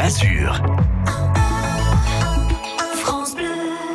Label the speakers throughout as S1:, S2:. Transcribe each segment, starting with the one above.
S1: Azur.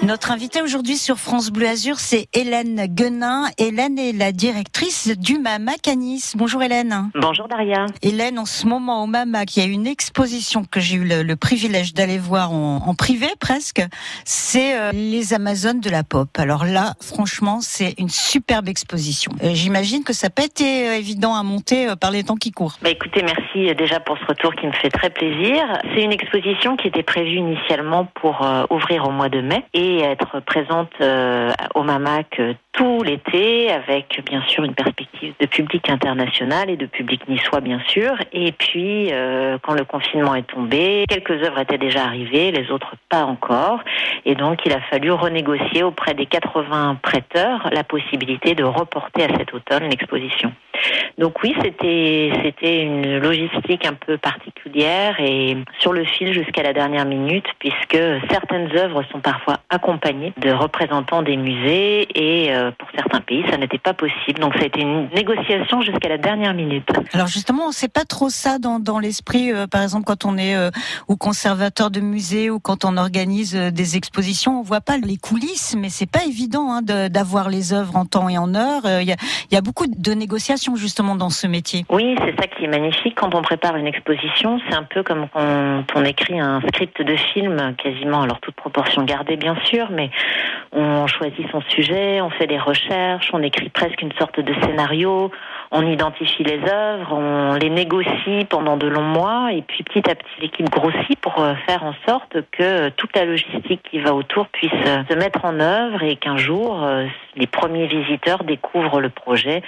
S2: Notre invitée aujourd'hui sur France Bleu Azur, c'est Hélène Guenin. Hélène est la directrice du MAMA Canis. Bonjour Hélène.
S3: Bonjour Daria.
S2: Hélène, en ce moment au MAMA, il y a une exposition que j'ai eu le, privilège d'aller voir en, privé presque, c'est euh, les Amazones de la pop. Alors là, franchement, c'est une superbe exposition. Euh, j'imagine que ça n'a pas été euh, évident à monter par les temps qui courent.
S3: Bah écoutez, merci déjà pour ce retour qui me fait très plaisir. C'est une exposition qui était prévue initialement pour ouvrir au mois de mai et être présente euh, au MAMAC euh, tout l'été avec bien sûr une perspective de public international et de public niçois bien sûr. Et puis euh, quand le confinement est tombé, quelques œuvres étaient déjà arrivées, les autres pas encore. Et donc il a fallu renégocier auprès des 80 prêteurs la possibilité de reporter à cet automne l'exposition. Donc oui, c'était c'était une logistique un peu particulière et sur le fil jusqu'à la dernière minute puisque certaines œuvres sont parfois accompagnées de représentants des musées et euh, pour certains pays ça n'était pas possible. Donc ça a été une négociation jusqu'à la dernière minute.
S2: Alors justement, sait pas trop ça dans, dans l'esprit euh, par exemple quand on est euh, ou conservateur de musée ou quand on organise des expositions, on voit pas les coulisses mais c'est pas évident hein, d'avoir les œuvres en temps et en heure. Il y a, y a beaucoup de négociations justement dans ce métier.
S3: Oui, c'est ça qui est magnifique quand on prépare une exposition. C'est un peu comme quand on écrit un script de film, quasiment, alors toute proportion gardée bien sûr, mais on choisit son sujet, on fait des recherches, on écrit presque une sorte de scénario, on identifie les œuvres, on les négocie pendant de longs mois, et puis petit à petit l'équipe grossit pour euh, faire en sorte que toute la logistique qui va autour puisse euh, se mettre en œuvre et qu'un jour euh, les premiers visiteurs découvrent le projet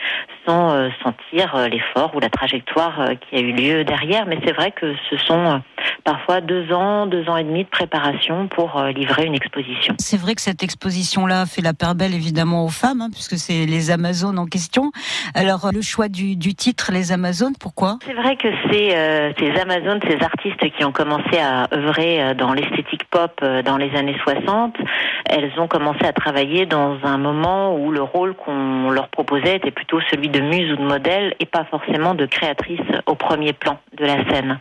S3: sans sentir l'effort ou la trajectoire qui a eu lieu derrière. Mais c'est vrai que ce sont parfois deux ans, deux ans et demi de préparation pour livrer une exposition.
S2: C'est vrai que cette exposition-là fait la paire belle évidemment aux femmes, hein, puisque c'est les Amazones en question. Alors le choix du, du titre Les Amazones, pourquoi?
S3: C'est vrai que c'est euh, ces Amazones, ces artistes qui ont commencé à œuvrer euh, dans l'esthétique pop euh, dans les années 60, elles ont commencé à travailler dans un moment où le rôle qu'on leur proposait était plutôt celui de muse ou de modèle et pas forcément de créatrice au premier plan de la scène.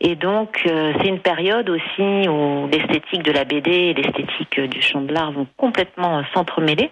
S3: Et donc c'est une période aussi où l'esthétique de la BD et l'esthétique du chant de l'art vont complètement s'entremêler.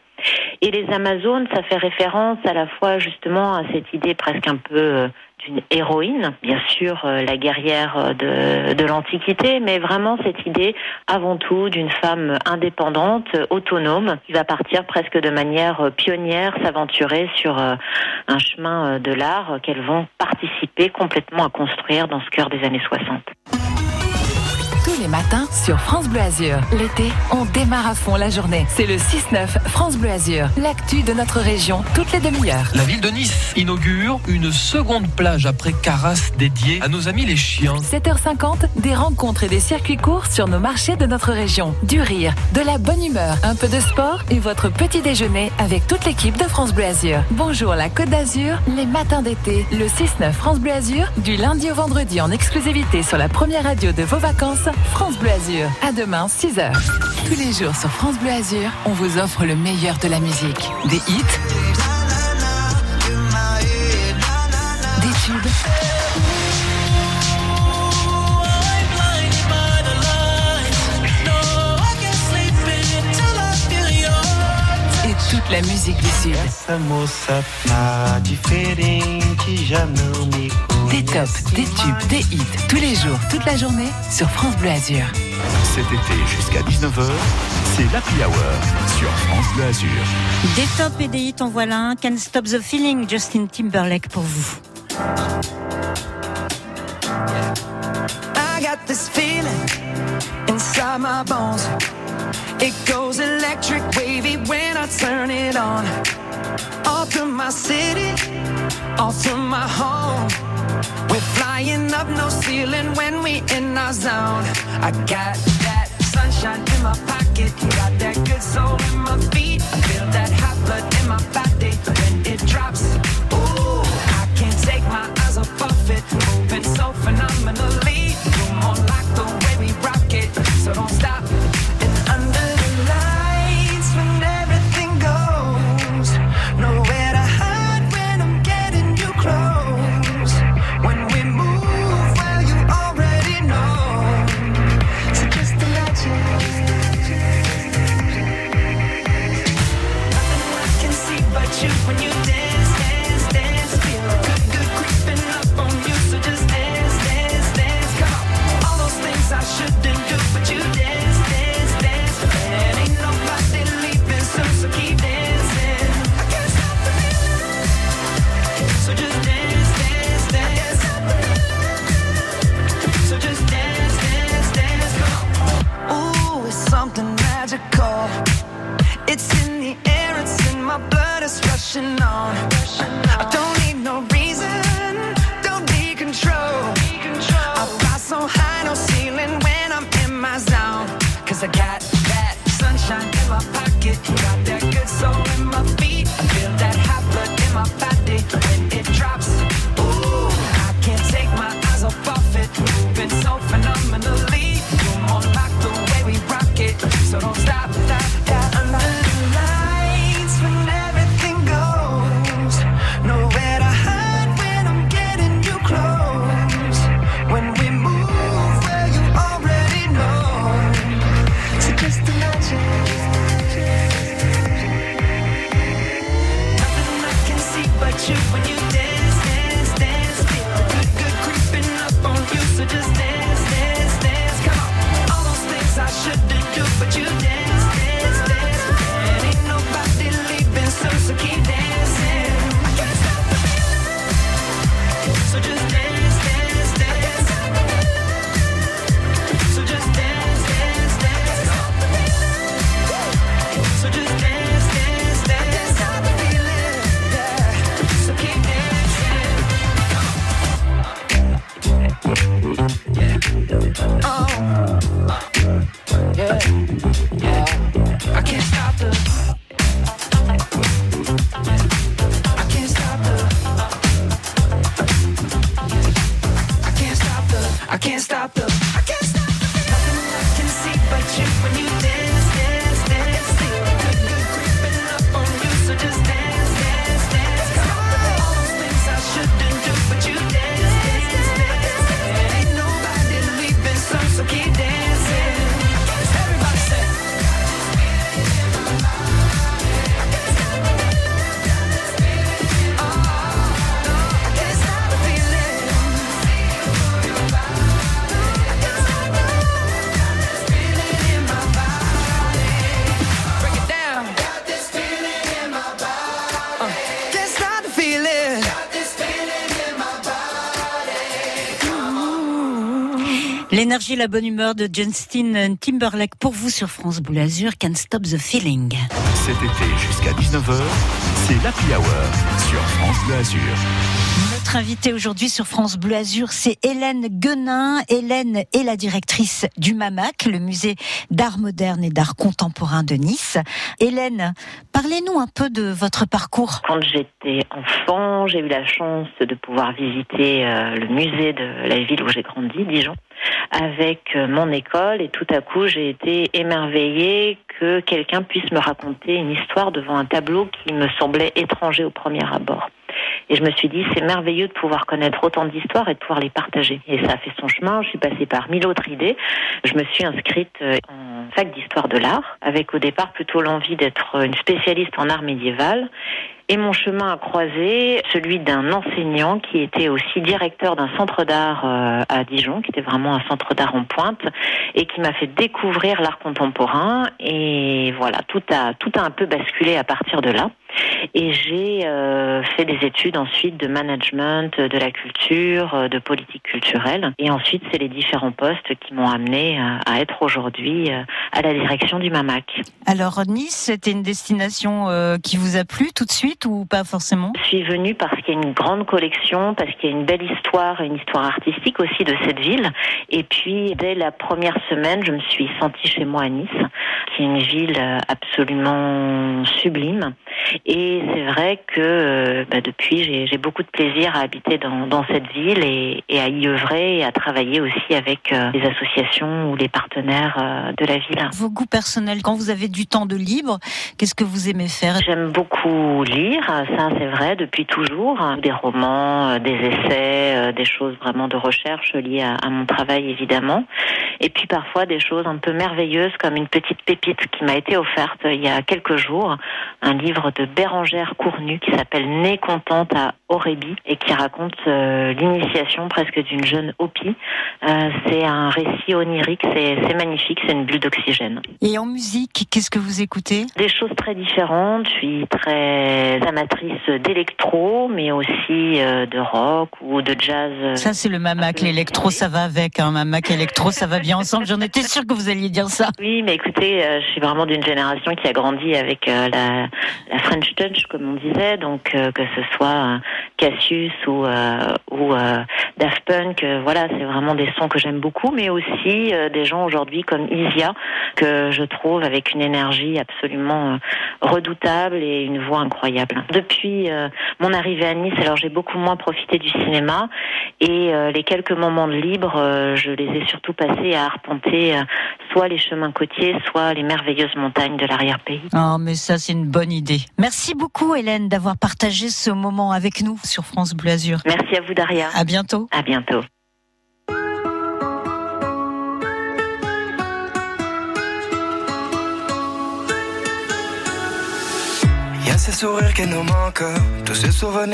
S3: Et les Amazones, ça fait référence à la fois justement à cette idée presque un peu euh, d'une héroïne, bien sûr euh, la guerrière euh, de, de l'Antiquité, mais vraiment cette idée avant tout d'une femme indépendante, autonome, qui va partir presque de manière pionnière, s'aventurer sur un chemin de l'art qu'elles vont participer complètement à construire dans ce cœur des années 60
S4: les matins sur France Bleu Azur. L'été, on démarre à fond la journée. C'est le 6-9 France Bleu Azur. L'actu de notre région, toutes les demi-heures.
S1: La ville de Nice inaugure une seconde plage après Carras dédiée à nos amis les chiens.
S4: 7h50, des rencontres et des circuits courts sur nos marchés de notre région. Du rire, de la bonne humeur, un peu de sport et votre petit déjeuner avec toute l'équipe de France Bleu Azur. Bonjour la Côte d'Azur, les matins d'été, le 6-9 France Bleu Azur, du lundi au vendredi en exclusivité sur la première radio de vos vacances France Bleu Azur. À demain, 6h. Tous les jours sur France Bleu Azur, on vous offre le meilleur de la musique. Des hits, des tubes. Et toute la musique du Sud. Des tops, des tubes, des hits, tous les jours, toute la journée sur France Bleu Azur.
S1: Cet été jusqu'à 19h, c'est l'Happy Hour sur France Bleu Azur.
S2: Des tops et des hits, en voilà un. Can't Stop the Feeling, Justin Timberlake pour vous. I got this feeling inside my bones. It goes electric wavy when I turn it on. Off from my city, off from my home. We're flying up no ceiling when we in our zone. I got that sunshine in my pocket, got that good soul in my feet. a cat. you when you
S5: L'énergie la bonne humeur de Justin Timberlake pour vous sur France Bleu Azur, Can't Stop the Feeling.
S6: Cet été jusqu'à 19h, c'est l'Happy Hour sur France Bleu Azur.
S5: Notre invitée aujourd'hui sur France Bleu Azur, c'est Hélène Guenin. Hélène est la directrice du MAMAC, le musée d'art moderne et d'art contemporain de Nice. Hélène, parlez-nous un peu de votre parcours.
S3: Quand j'étais enfant, j'ai eu la chance de pouvoir visiter euh, le musée de la ville où j'ai grandi, Dijon, avec euh, mon école et tout à coup j'ai été émerveillée que quelqu'un puisse me raconter une histoire devant un tableau qui me semblait étranger au premier abord. Et je me suis dit, c'est merveilleux de pouvoir connaître autant d'histoires et de pouvoir les partager. Et ça a fait son chemin. Je suis passée par mille autres idées. Je me suis inscrite euh, en fac d'histoire de l'art, avec au départ plutôt l'envie d'être une spécialiste en art médiéval. Et mon chemin a croisé celui d'un enseignant qui était aussi directeur d'un centre d'art euh, à Dijon, qui était vraiment un centre d'art en pointe, et qui m'a fait découvrir l'art contemporain. Et voilà, tout a tout a un peu basculé à partir de là. Et j'ai euh, fait des études ensuite de management, de la culture, euh, de politique culturelle. Et ensuite, c'est les différents postes qui m'ont amené à, à être aujourd'hui euh, à la direction du MAMAC.
S5: Alors Nice, c'était une destination euh, qui vous a plu tout de suite ou pas forcément?
S3: Je suis venue parce qu'il y a une grande collection, parce qu'il y a une belle histoire une histoire artistique aussi de cette ville. Et puis, dès la première semaine, je me suis sentie chez moi à Nice, qui est une ville euh, absolument sublime. Et c'est vrai que euh, bah, depuis, j'ai beaucoup de plaisir à habiter dans, dans cette ville et, et à y œuvrer et à travailler aussi avec euh, les associations ou les partenaires euh, de la ville.
S5: Vos goûts personnels, quand vous avez du temps de libre, qu'est-ce que vous aimez faire?
S3: J'aime beaucoup lire, ça c'est vrai, depuis toujours. Des romans, euh, des essais, des choses vraiment de recherche liées à, à mon travail évidemment. Et puis parfois des choses un peu merveilleuses comme une petite pépite qui m'a été offerte il y a quelques jours, un livre de Bérangère Cournu qui s'appelle Née contente à Aurébi et qui raconte euh, l'initiation presque d'une jeune Hopi. Euh, c'est un récit onirique, c'est magnifique, c'est une bulle d'oxygène.
S5: Et en musique, qu'est-ce que vous écoutez?
S3: Des choses très différentes. Je suis très amatrice d'électro, mais aussi euh, de rock ou de jazz.
S5: Ça, c'est le Mamac, l'électro, ça va avec. Hein. Mamac, électro, ça va bien ensemble. J'en étais sûre que vous alliez dire ça.
S3: Oui, mais écoutez, je suis vraiment d'une génération qui a grandi avec la, la French Touch, comme on disait, donc euh, que ce soit euh, Cassius ou, euh, ou Daft Punk, voilà, c'est vraiment des sons que j'aime beaucoup, mais aussi des gens aujourd'hui comme Isia, que je trouve avec une énergie absolument redoutable et une voix incroyable. Depuis mon arrivée à Nice, alors j'ai beaucoup moins profité du cinéma et les quelques moments de libre, je les ai surtout passés à arpenter soit les chemins côtiers, soit les merveilleuses montagnes de l'arrière-pays.
S5: Oh, mais ça, c'est une bonne idée. Beaucoup, Hélène, d'avoir partagé ce moment avec nous sur France Bleu Azur.
S3: Merci à vous, Daria.
S5: À bientôt.
S3: À bientôt.
S2: Y a ces sourires qui nous manquent, tous ces souvenirs.